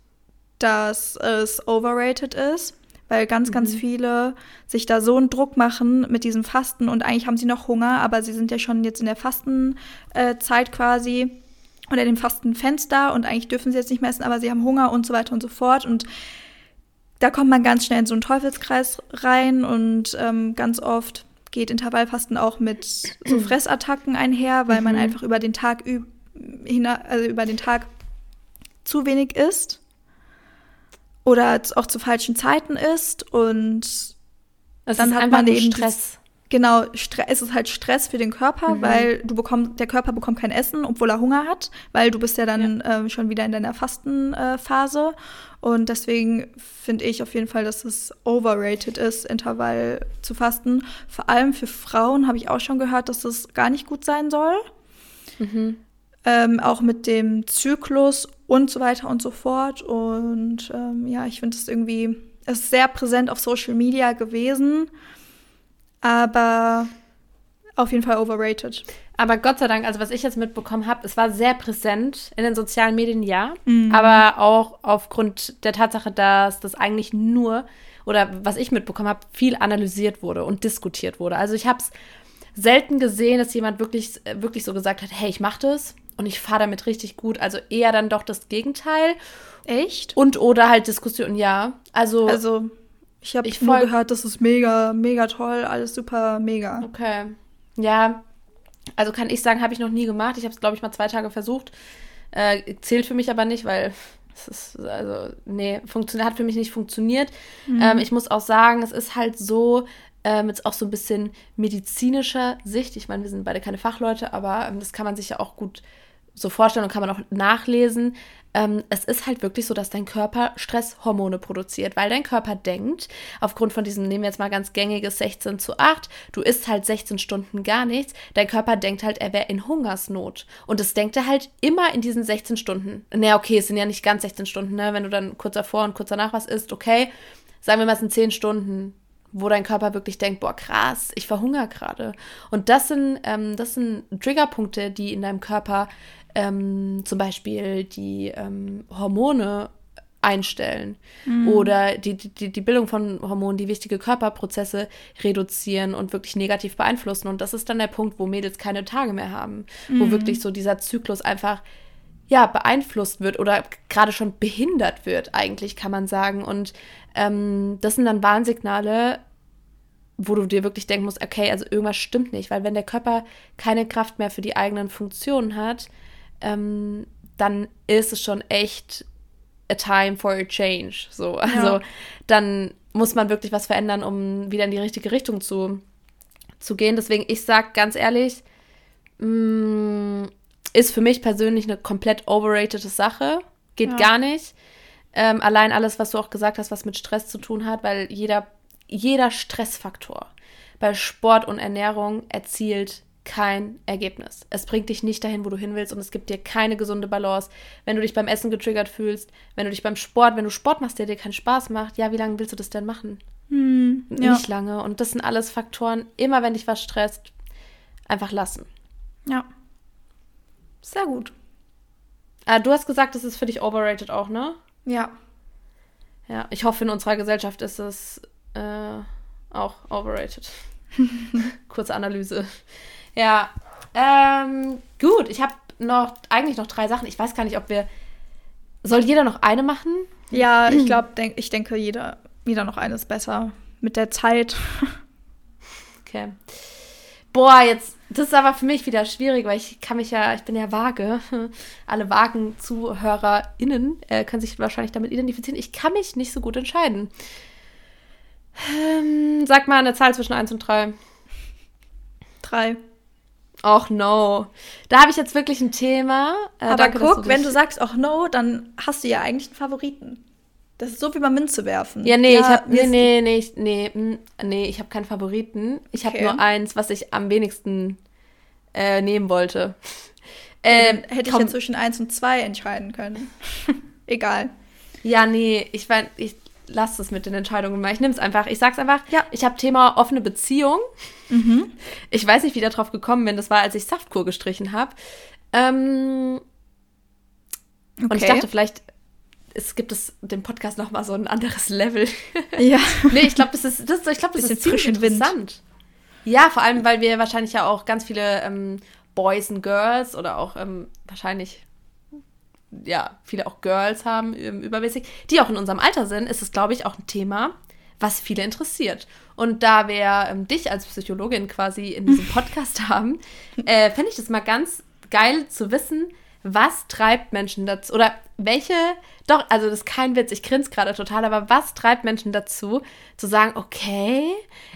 dass es overrated ist, weil ganz, mhm. ganz viele sich da so einen Druck machen mit diesem Fasten und eigentlich haben sie noch Hunger, aber sie sind ja schon jetzt in der Fastenzeit quasi oder dem Fastenfenster und eigentlich dürfen sie jetzt nicht mehr essen, aber sie haben Hunger und so weiter und so fort. Und da kommt man ganz schnell in so einen Teufelskreis rein und ähm, ganz oft geht Intervallfasten auch mit so [clears throat] Fressattacken einher, weil mhm. man einfach über den Tag also über den Tag zu wenig isst oder auch zu falschen Zeiten isst und das dann hat man eben Stress. Genau, es ist halt Stress für den Körper, mhm. weil du bekommst, der Körper bekommt kein Essen, obwohl er Hunger hat, weil du bist ja dann ja. Äh, schon wieder in deiner Fastenphase. Äh, und deswegen finde ich auf jeden Fall, dass es overrated ist, Intervall zu fasten. Vor allem für Frauen habe ich auch schon gehört, dass es gar nicht gut sein soll. Mhm. Ähm, auch mit dem Zyklus und so weiter und so fort. Und ähm, ja, ich finde es irgendwie, es ist sehr präsent auf Social Media gewesen aber auf jeden Fall overrated. Aber Gott sei Dank, also was ich jetzt mitbekommen habe, es war sehr präsent in den sozialen Medien, ja. Mhm. Aber auch aufgrund der Tatsache, dass das eigentlich nur, oder was ich mitbekommen habe, viel analysiert wurde und diskutiert wurde. Also ich habe es selten gesehen, dass jemand wirklich, wirklich so gesagt hat, hey, ich mache das und ich fahre damit richtig gut. Also eher dann doch das Gegenteil. Echt? Und oder halt Diskussion, ja. Also, also ich habe nur gehört, das ist mega, mega toll, alles super, mega. Okay. Ja, also kann ich sagen, habe ich noch nie gemacht. Ich habe es, glaube ich, mal zwei Tage versucht. Äh, zählt für mich aber nicht, weil es ist, also, nee, funktioniert, hat für mich nicht funktioniert. Mhm. Ähm, ich muss auch sagen, es ist halt so, ähm, jetzt auch so ein bisschen medizinischer Sicht. Ich meine, wir sind beide keine Fachleute, aber ähm, das kann man sich ja auch gut so vorstellen und kann man auch nachlesen. Ähm, es ist halt wirklich so, dass dein Körper Stresshormone produziert, weil dein Körper denkt, aufgrund von diesem, nehmen wir jetzt mal ganz gängiges 16 zu 8, du isst halt 16 Stunden gar nichts, dein Körper denkt halt, er wäre in Hungersnot. Und das denkt er halt immer in diesen 16 Stunden. Naja, okay, es sind ja nicht ganz 16 Stunden, ne? Wenn du dann kurz davor und kurz danach was isst, okay. Sagen wir mal, es sind 10 Stunden, wo dein Körper wirklich denkt, boah, krass, ich verhungere gerade. Und das sind, ähm, das sind Triggerpunkte, die in deinem Körper ähm, zum Beispiel die ähm, Hormone einstellen mhm. oder die, die, die Bildung von Hormonen, die wichtige Körperprozesse reduzieren und wirklich negativ beeinflussen. Und das ist dann der Punkt, wo Mädels keine Tage mehr haben, mhm. wo wirklich so dieser Zyklus einfach ja, beeinflusst wird oder gerade schon behindert wird, eigentlich kann man sagen. Und ähm, das sind dann Warnsignale, wo du dir wirklich denken musst, okay, also irgendwas stimmt nicht, weil wenn der Körper keine Kraft mehr für die eigenen Funktionen hat, ähm, dann ist es schon echt a time for a change. So, also ja. dann muss man wirklich was verändern, um wieder in die richtige Richtung zu, zu gehen. Deswegen, ich sag ganz ehrlich, mh, mm, ist für mich persönlich eine komplett overrated Sache. Geht ja. gar nicht. Ähm, allein alles, was du auch gesagt hast, was mit Stress zu tun hat, weil jeder, jeder Stressfaktor bei Sport und Ernährung erzielt kein Ergebnis. Es bringt dich nicht dahin, wo du hin willst und es gibt dir keine gesunde Balance. Wenn du dich beim Essen getriggert fühlst, wenn du dich beim Sport, wenn du Sport machst, der dir keinen Spaß macht, ja, wie lange willst du das denn machen? Hm, ja. Nicht lange. Und das sind alles Faktoren, immer wenn dich was stresst, einfach lassen. Ja. Sehr gut. Ah, du hast gesagt, das ist für dich overrated auch, ne? Ja. Ja, ich hoffe, in unserer Gesellschaft ist es äh, auch overrated. [laughs] Kurze Analyse. Ja, ähm, gut. Ich habe noch eigentlich noch drei Sachen. Ich weiß gar nicht, ob wir. Soll jeder noch eine machen? Ja, ich glaube, denk, ich denke, jeder, jeder noch eine ist besser. Mit der Zeit. [laughs] Okay. Boah, jetzt, das ist aber für mich wieder schwierig, weil ich kann mich ja, ich bin ja vage. [laughs] Alle vagen ZuhörerInnen äh, können sich wahrscheinlich damit identifizieren. Ich kann mich nicht so gut entscheiden. Ähm, sag mal eine Zahl zwischen 1 und 3. 3. Och no. Da habe ich jetzt wirklich ein Thema. Äh, Aber danke, guck, du wenn du sagst och no, dann hast du ja eigentlich einen Favoriten. Das ist so wie beim Münze werfen. Ja, nee, ja, ich habe nee, nee, nee, nee, nee, ich habe keinen Favoriten. Ich habe nur eins, was ich am wenigsten äh, nehmen wollte. Ähm, hätte ich ja zwischen 1 und 2 entscheiden können. [laughs] Egal. Ja, nee, ich, mein, ich lass es mit den Entscheidungen mal. Ich nehme es einfach. Ich sag's einfach. Ja. Ich habe Thema offene Beziehung. Mhm. Ich weiß nicht, wie ich darauf gekommen bin. Das war, als ich Saftkur gestrichen habe. Ähm, okay. Und ich dachte, vielleicht es gibt es dem Podcast noch mal so ein anderes Level. [laughs] Ja. nee, ich glaube, das ist, das, ich glaube, das ist ziemlich interessant. Wind. Ja, vor allem, weil wir wahrscheinlich ja auch ganz viele ähm, Boys and Girls oder auch ähm, wahrscheinlich ja, viele auch Girls haben, übermäßig, die auch in unserem Alter sind, ist es, glaube ich, auch ein Thema, was viele interessiert. Und da wir ähm, dich als Psychologin quasi in diesem [laughs] Podcast haben, äh, fände ich das mal ganz geil zu wissen, was treibt Menschen dazu, oder welche, doch, also das ist kein Witz, ich grinse gerade total, aber was treibt Menschen dazu, zu sagen, okay,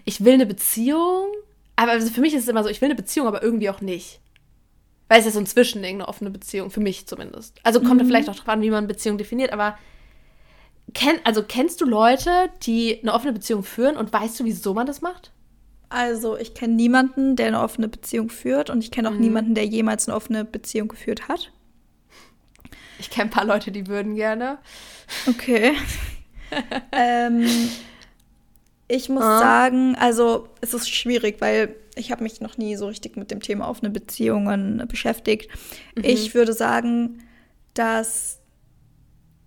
ich will eine Beziehung, aber also für mich ist es immer so, ich will eine Beziehung, aber irgendwie auch nicht. Weil es ist so ein Zwischending, eine offene Beziehung, für mich zumindest. Also kommt mhm. vielleicht auch drauf an, wie man Beziehung definiert, aber kenn, also kennst du Leute, die eine offene Beziehung führen und weißt du, wieso man das macht? Also, ich kenne niemanden, der eine offene Beziehung führt und ich kenne auch mhm. niemanden, der jemals eine offene Beziehung geführt hat. Ich kenne ein paar Leute, die würden gerne. Okay. [laughs] ähm, ich muss ah. sagen, also es ist schwierig, weil ich habe mich noch nie so richtig mit dem Thema offene Beziehungen beschäftigt. Mhm. Ich würde sagen, dass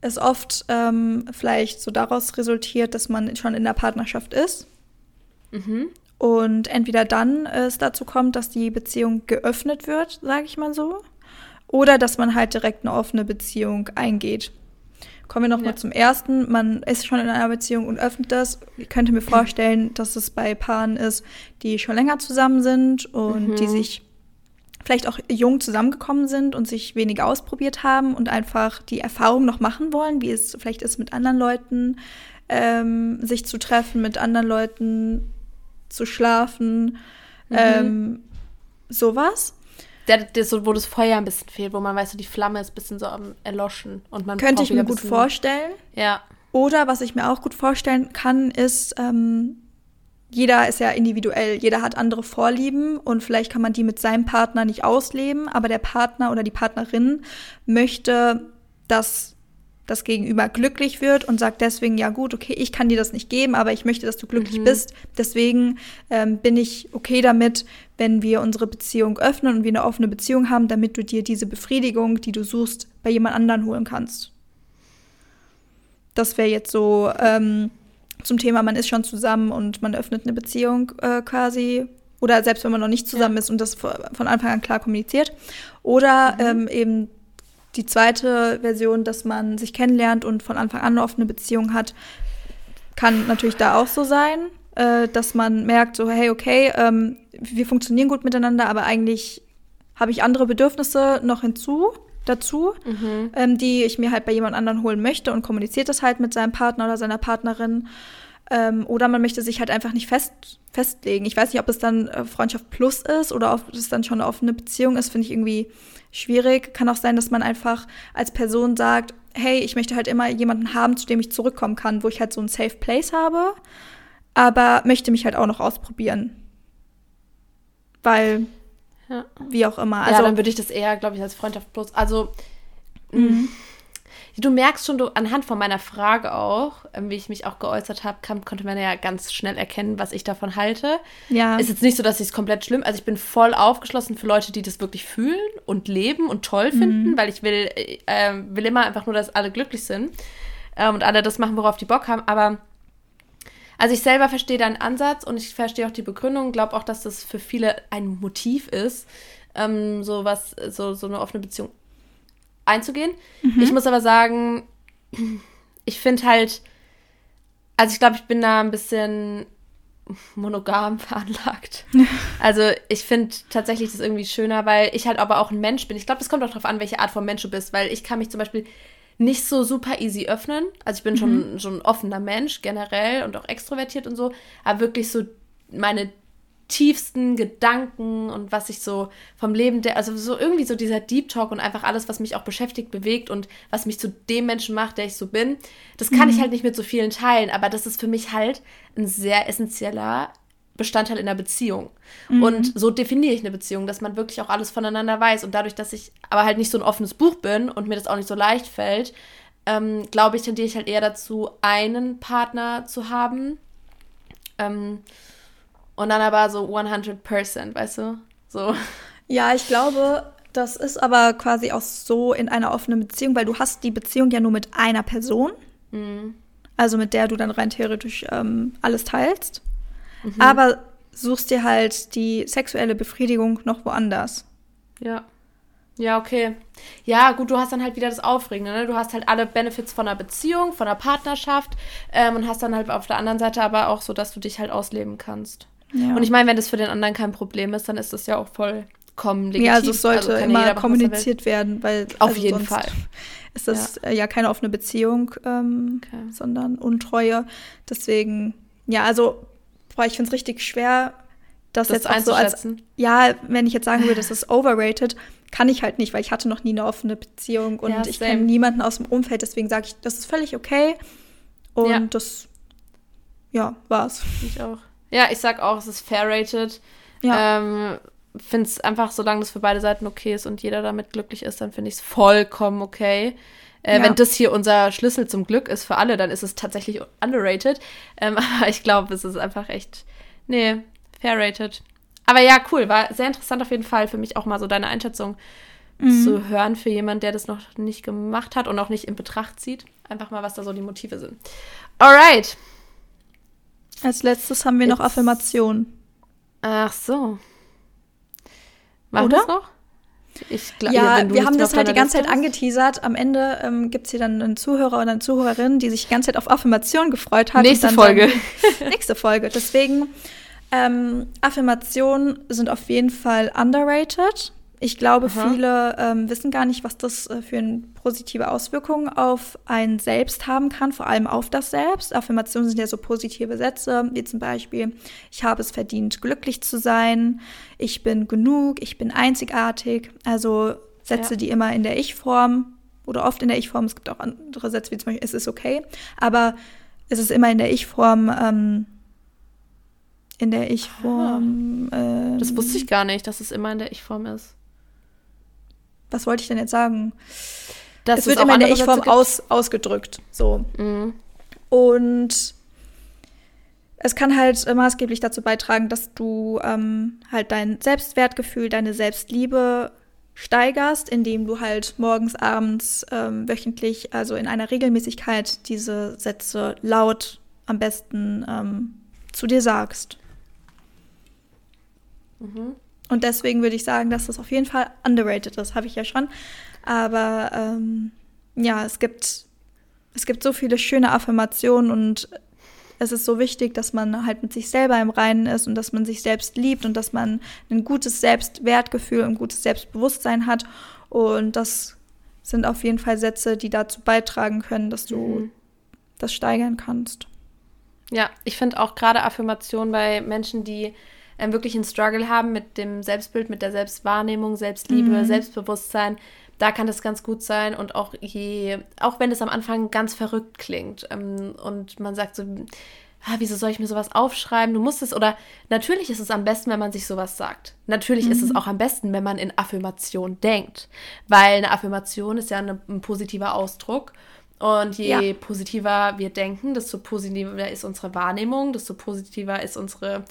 es oft ähm, vielleicht so daraus resultiert, dass man schon in der Partnerschaft ist. Mhm. Und entweder dann es dazu kommt, dass die Beziehung geöffnet wird, sage ich mal so, oder dass man halt direkt eine offene Beziehung eingeht. Kommen wir nochmal ja. zum ersten. Man ist schon in einer Beziehung und öffnet das. Ich könnte mir vorstellen, dass es bei Paaren ist, die schon länger zusammen sind und mhm. die sich vielleicht auch jung zusammengekommen sind und sich weniger ausprobiert haben und einfach die Erfahrung noch machen wollen, wie es vielleicht ist, mit anderen Leuten ähm, sich zu treffen, mit anderen Leuten zu schlafen, mhm. ähm, sowas der, der, so, wo das Feuer ein bisschen fehlt, wo man weiß, so die Flamme ist ein bisschen so am erloschen und man könnte ich mir gut vorstellen. Ja. Oder was ich mir auch gut vorstellen kann, ist ähm, jeder ist ja individuell, jeder hat andere Vorlieben und vielleicht kann man die mit seinem Partner nicht ausleben, aber der Partner oder die Partnerin möchte, dass das Gegenüber glücklich wird und sagt deswegen, ja gut, okay, ich kann dir das nicht geben, aber ich möchte, dass du glücklich mhm. bist. Deswegen ähm, bin ich okay damit, wenn wir unsere Beziehung öffnen und wir eine offene Beziehung haben, damit du dir diese Befriedigung, die du suchst, bei jemand anderen holen kannst. Das wäre jetzt so ähm, zum Thema, man ist schon zusammen und man öffnet eine Beziehung äh, quasi. Oder selbst wenn man noch nicht zusammen ja. ist und das von Anfang an klar kommuniziert. Oder mhm. ähm, eben die zweite Version, dass man sich kennenlernt und von Anfang an eine offene Beziehung hat, kann natürlich da auch so sein, äh, dass man merkt, so, hey, okay, ähm, wir funktionieren gut miteinander, aber eigentlich habe ich andere Bedürfnisse noch hinzu, dazu, ähm, die ich mir halt bei jemand anderen holen möchte und kommuniziert das halt mit seinem Partner oder seiner Partnerin. Ähm, oder man möchte sich halt einfach nicht fest, festlegen. Ich weiß nicht, ob es dann äh, Freundschaft plus ist oder ob es dann schon eine offene Beziehung ist, finde ich irgendwie schwierig. Kann auch sein, dass man einfach als Person sagt, hey, ich möchte halt immer jemanden haben, zu dem ich zurückkommen kann, wo ich halt so ein Safe Place habe, aber möchte mich halt auch noch ausprobieren. Weil, Ja. wie auch immer. Also, ja, dann würde ich das eher, glaube ich, als Freundschaft plus. Also, mh, du merkst schon, du, anhand von meiner Frage auch, ähm, wie ich mich auch geäußert habe, konnte man ja ganz schnell erkennen, was ich davon halte. ja. Ist jetzt nicht so, dass ich es komplett schlimm, also ich bin voll aufgeschlossen für Leute, die das wirklich fühlen und leben und toll finden, weil ich will, äh, äh, will immer einfach nur, dass alle glücklich sind ähm, und alle das machen, worauf die Bock haben, aber also ich selber verstehe deinen Ansatz und ich verstehe auch die Begründung, glaube auch, dass das für viele ein Motiv ist, ähm, so was, so, so eine offene Beziehung einzugehen. Ich muss aber sagen, ich finde halt, also ich glaube, ich bin da ein bisschen monogam [laughs] veranlagt. [laughs] Also ich finde tatsächlich das irgendwie schöner, weil ich halt aber auch ein Mensch bin. Ich glaube, das kommt auch darauf an, welche Art von Mensch du bist, weil ich kann mich zum Beispiel nicht so super easy öffnen. Also ich bin schon, schon ein offener Mensch generell und auch extrovertiert und so, aber wirklich so meine tiefsten Gedanken und was ich so vom Leben, der, also so irgendwie so dieser Deep Talk und einfach alles, was mich auch beschäftigt, bewegt und was mich zu dem Menschen macht, der ich so bin, das kann ich halt nicht mit so vielen teilen, aber das ist für mich halt ein sehr essentieller Bestandteil in einer Beziehung. Und so definiere ich eine Beziehung, dass man wirklich auch alles voneinander weiß. Und dadurch, dass ich aber halt nicht so ein offenes Buch bin und mir das auch nicht so leicht fällt, ähm, glaube ich, tendiere ich halt eher dazu, einen Partner zu haben. Ähm, und dann aber so 100%, weißt du? So. Ja, ich glaube, das ist aber quasi auch so in einer offenen Beziehung, weil du hast die Beziehung ja nur mit einer Person, also mit der du dann rein theoretisch ähm, alles teilst, aber suchst dir halt die sexuelle Befriedigung noch woanders. Ja. Ja, okay. Ja, gut, du hast dann halt wieder das Aufregende, ne? Du hast halt alle Benefits von einer Beziehung, von einer Partnerschaft ähm, und hast dann halt auf der anderen Seite aber auch so, dass du dich halt ausleben kannst. Ja. Und ich meine, wenn das für den anderen kein Problem ist, dann ist das ja auch vollkommen legitim. ja, also es sollte ja immer er kommuniziert werden, weil Auf also jeden Fall. ist das äh, ja keine offene Beziehung, ähm, Okay. sondern Untreue. Deswegen, ja, also, boah, ich finde es richtig schwer, das, Das jetzt auch so als, ja, wenn ich jetzt sagen würde, das ist overrated, kann ich halt nicht, weil ich hatte noch nie eine offene Beziehung und Ja, ich kenne niemanden aus dem Umfeld, deswegen sage ich, das ist völlig okay. Und Ja. das, ja, war's. Ich auch. Ja, ich sag auch, es ist fair rated. Ja. Ähm, finde es einfach, solange das für beide Seiten okay ist und jeder damit glücklich ist, dann finde ich es vollkommen okay. Äh, Ja. Wenn das hier unser Schlüssel zum Glück ist für alle, dann ist es tatsächlich underrated. Ähm, [laughs] aber ich glaube, es ist einfach echt, nee, fair rated. Aber ja, cool, war sehr interessant auf jeden Fall für mich auch mal so deine Einschätzung Mhm. zu hören für jemand, der das noch nicht gemacht hat und auch nicht in Betracht zieht. Einfach mal, was da so die Motive sind. Alright. Als letztes haben wir noch Jetzt- Affirmationen. Ach so. Machen Oder? das noch? Ich glaube, Ja, du wir haben das halt die ganze Zeit angeteasert. Am Ende ähm, gibt es hier dann einen Zuhörer oder eine Zuhörerin, die sich die ganze Zeit auf Affirmationen gefreut hat. Nächste Folge. Dann, [laughs] nächste Folge. Deswegen, ähm, Affirmationen sind auf jeden Fall underrated. Ich glaube, Aha. viele ähm, wissen gar nicht, was das äh, für eine positive Auswirkungen auf ein Selbst haben kann, vor allem auf das Selbst. Affirmationen sind ja so positive Sätze, wie zum Beispiel, ich habe es verdient, glücklich zu sein, ich bin genug, ich bin einzigartig. Also Sätze, Ja. die immer in der Ich-Form oder oft in der Ich-Form, es gibt auch andere Sätze, wie zum Beispiel, es ist okay, aber es ist immer in der Ich-Form, ähm, in der Ich-Form. ähm, Das wusste ich gar nicht, dass es immer in der Ich-Form ist. Was wollte ich denn jetzt sagen? Dass es wird immer in der Ich-Form aus, ausgedrückt. So. Mhm. Und es kann halt maßgeblich dazu beitragen, dass du ähm, halt dein Selbstwertgefühl, deine Selbstliebe steigerst, indem du halt morgens, abends, ähm, wöchentlich, also in einer Regelmäßigkeit diese Sätze laut am besten ähm, zu dir sagst. Mhm. Und deswegen würde ich sagen, dass das auf jeden Fall underrated ist, habe ich ja schon. Aber ähm, ja, es gibt, es gibt so viele schöne Affirmationen und es ist so wichtig, dass man halt mit sich selber im Reinen ist und dass man sich selbst liebt und dass man ein gutes Selbstwertgefühl und ein gutes Selbstbewusstsein hat. Und das sind auf jeden Fall Sätze, die dazu beitragen können, dass du mhm. das steigern kannst. Ja, ich finde auch gerade Affirmationen bei Menschen, die ähm, wirklich einen Struggle haben mit dem Selbstbild, mit der Selbstwahrnehmung, Selbstliebe, mhm. Selbstbewusstsein, da kann das ganz gut sein und auch je, auch wenn es am Anfang ganz verrückt klingt ähm, und man sagt so, ah, wieso soll ich mir sowas aufschreiben? Du musst es, oder natürlich ist es am besten, wenn man sich sowas sagt. Natürlich mhm. ist es mhm. auch am besten, wenn man in Affirmation denkt, weil eine Affirmation ist ja eine, ein positiver Ausdruck. Und je ja. positiver wir denken, desto positiver ist unsere Wahrnehmung, desto positiver ist unsere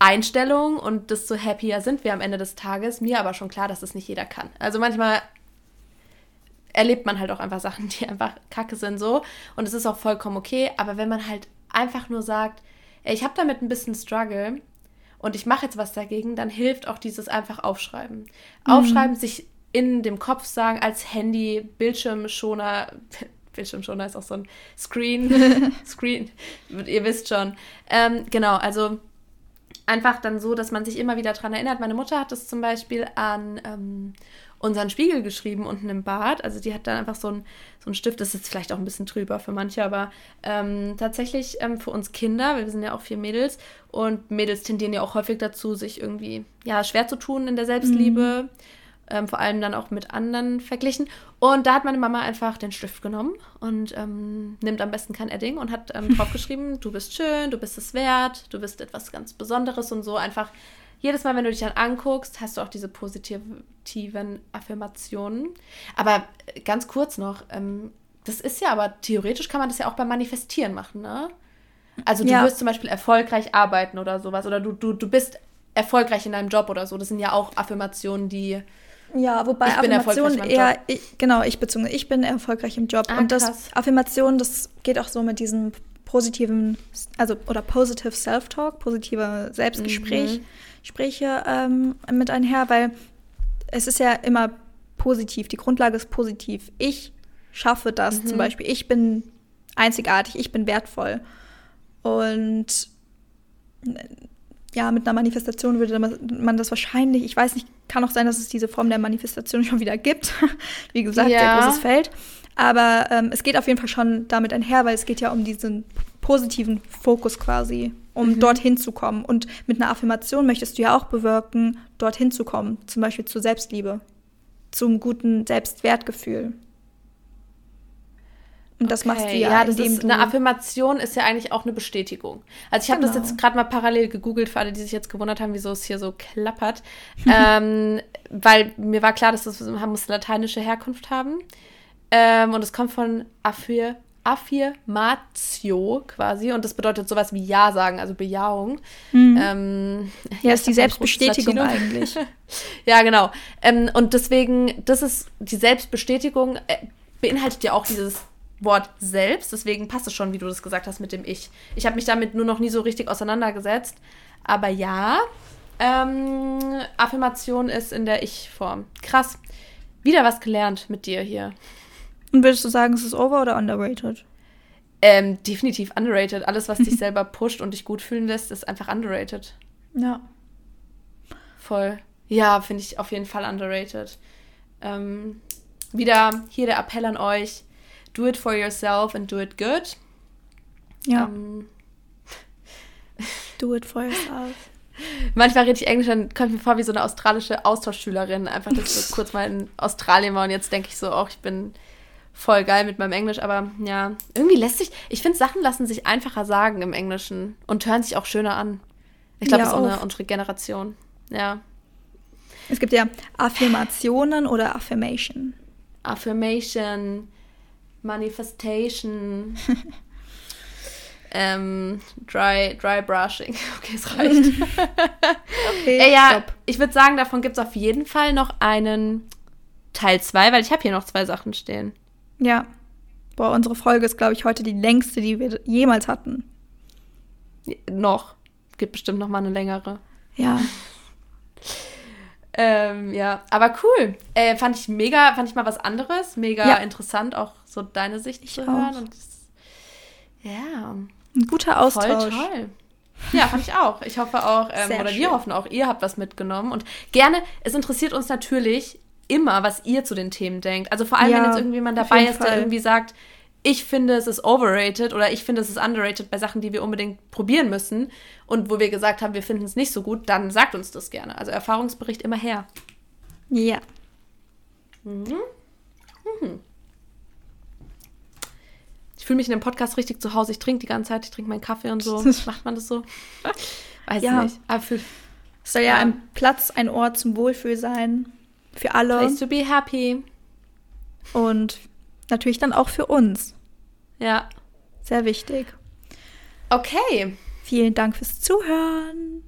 Einstellung und desto happier sind wir am Ende des Tages. Mir aber schon klar, dass das nicht jeder kann. Also manchmal erlebt man halt auch einfach Sachen, die einfach kacke sind so. Und es ist auch vollkommen okay. Aber wenn man halt einfach nur sagt, ey, ich habe damit ein bisschen Struggle und ich mache jetzt was dagegen, dann hilft auch dieses einfach Aufschreiben. Mhm. Aufschreiben, sich in dem Kopf sagen, als Handy, Bildschirmschoner, [laughs] Bildschirmschoner ist auch so ein Screen, [laughs] Screen, ihr wisst schon. Ähm, genau, also einfach dann so, dass man sich immer wieder daran erinnert. Meine Mutter hat das zum Beispiel an ähm, unseren Spiegel geschrieben unten im Bad. Also die hat dann einfach so ein, so Stift, das ist vielleicht auch ein bisschen drüber für manche, aber ähm, tatsächlich ähm, für uns Kinder, wir sind ja auch vier Mädels und Mädels tendieren ja auch häufig dazu, sich irgendwie ja, schwer zu tun in der Selbstliebe. Mhm. Ähm, vor allem dann auch mit anderen verglichen. Und da hat meine Mama einfach den Stift genommen und ähm, nimmt am besten kein Edding und hat ähm, draufgeschrieben, [laughs] du bist schön, du bist es wert, du bist etwas ganz Besonderes und so einfach jedes Mal, wenn du dich dann anguckst, hast du auch diese positiven Affirmationen. Aber äh, ganz kurz noch, ähm, das ist ja aber theoretisch kann man das ja auch beim Manifestieren machen, ne? Also du ja. wirst zum Beispiel erfolgreich arbeiten oder sowas oder du, du, du bist erfolgreich in deinem Job oder so. Das sind ja auch Affirmationen, die ja, wobei ich Affirmationen eher, ich, genau, ich bezogen, ich bin erfolgreich im Job. Ah, und das krass. Affirmation, das geht auch so mit diesem positiven, also oder positive Self-Talk, positiver Selbstgespräch. Mhm. Gespräche ähm, mit einher, weil es ist ja immer positiv, die Grundlage ist positiv. Ich schaffe das mhm. zum Beispiel. Ich bin einzigartig, ich bin wertvoll. Und ja, mit einer Manifestation würde man das wahrscheinlich, ich weiß nicht, kann auch sein, dass es diese Form der Manifestation [laughs] schon wieder gibt. [laughs] Wie gesagt, ja. sehr großes Feld. Aber ähm, es geht auf jeden Fall schon damit einher, weil es geht ja um diesen positiven Fokus quasi um mhm. dorthin zu kommen. Und mit einer Affirmation möchtest du ja auch bewirken, dorthin zu kommen. Zum Beispiel zur Selbstliebe, zum guten Selbstwertgefühl. Und das okay. machst du ja. Ja, das ist, eine Affirmation ist ja eigentlich auch eine Bestätigung. Also ich habe genau. das jetzt gerade mal parallel gegoogelt für alle, die sich jetzt gewundert haben, wieso es hier so klappert. [laughs] ähm, weil mir war klar, dass das muss lateinische Herkunft haben. Ähm, und es kommt von Affir Affirmatio quasi und das bedeutet sowas wie Ja sagen, also Bejahung. Mhm. Ähm, ja, ist die Selbstbestätigung eigentlich. [laughs] ja, genau. Ähm, und deswegen, das ist die Selbstbestätigung äh, beinhaltet ja auch dieses Wort selbst, deswegen passt es schon, wie du das gesagt hast mit dem Ich. Ich habe mich damit nur noch nie so richtig auseinandergesetzt, aber ja, ähm, Affirmation ist in der Ich-Form. Krass. Wieder was gelernt mit dir hier. Und würdest du sagen, es ist over oder underrated? Ähm, definitiv underrated. Alles, was dich [laughs] selber pusht und dich gut fühlen lässt, ist einfach underrated. Ja. Voll. Ja, finde ich auf jeden Fall underrated. Ähm, wieder hier der Appell an euch. Do it for yourself and do it good. Ja. Ähm, [laughs] do it for yourself. Manchmal rede ich Englisch, dann kommt mir vor wie so eine australische Austauschschülerin. Einfach, dass ich [laughs] so kurz mal in Australien war und jetzt denke ich so, auch ich bin voll geil mit meinem Englisch, aber ja, irgendwie lässt sich, ich finde, Sachen lassen sich einfacher sagen im Englischen und hören sich auch schöner an. Ich glaube, ja, das ist auch eine, unsere Generation. Ja. Es gibt ja Affirmationen oder Affirmation. Affirmation, Manifestation, [laughs] ähm, dry, dry Brushing. [laughs] Okay, es reicht. [laughs] okay, äh, ja, stopp. ich würde sagen, davon gibt es auf jeden Fall noch einen Teil 2, weil ich habe hier noch zwei Sachen stehen. Ja. Boah, unsere Folge ist, glaube ich, heute die längste, die wir jemals hatten. Noch. Gibt bestimmt noch mal eine längere. Ja. ähm, ja, aber cool. Äh, fand ich mega, fand ich mal was anderes. Mega ja. interessant, auch so deine Sicht ich zu hören. Und das, ja. Ein guter Austausch. Voll toll. Ja, fand ich auch. Ich hoffe auch, ähm, oder schön. wir hoffen auch, ihr habt was mitgenommen. Und gerne, es interessiert uns natürlich, immer, was ihr zu den Themen denkt. Also vor allem, Ja, wenn jetzt irgendjemand dabei ist, der Fall. irgendwie sagt, ich finde, es ist overrated oder ich finde, es ist underrated bei Sachen, die wir unbedingt probieren müssen und wo wir gesagt haben, wir finden es nicht so gut, dann sagt uns das gerne. Also Erfahrungsbericht immer her. Ja. Ich fühle mich in dem Podcast richtig zu Hause. Ich trinke die ganze Zeit, ich trinke meinen Kaffee und so. [laughs] Macht man das so? Weiß Ja. nicht. Aber für Es soll ja, Ja. ein Platz, ein Ort zum Wohlfühl sein. Für alle. place to be happy. Und natürlich dann auch für uns. Ja. Sehr wichtig. Okay. Vielen Dank fürs Zuhören.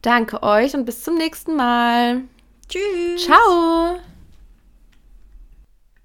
Danke euch und bis zum nächsten Mal. Tschüss. Ciao.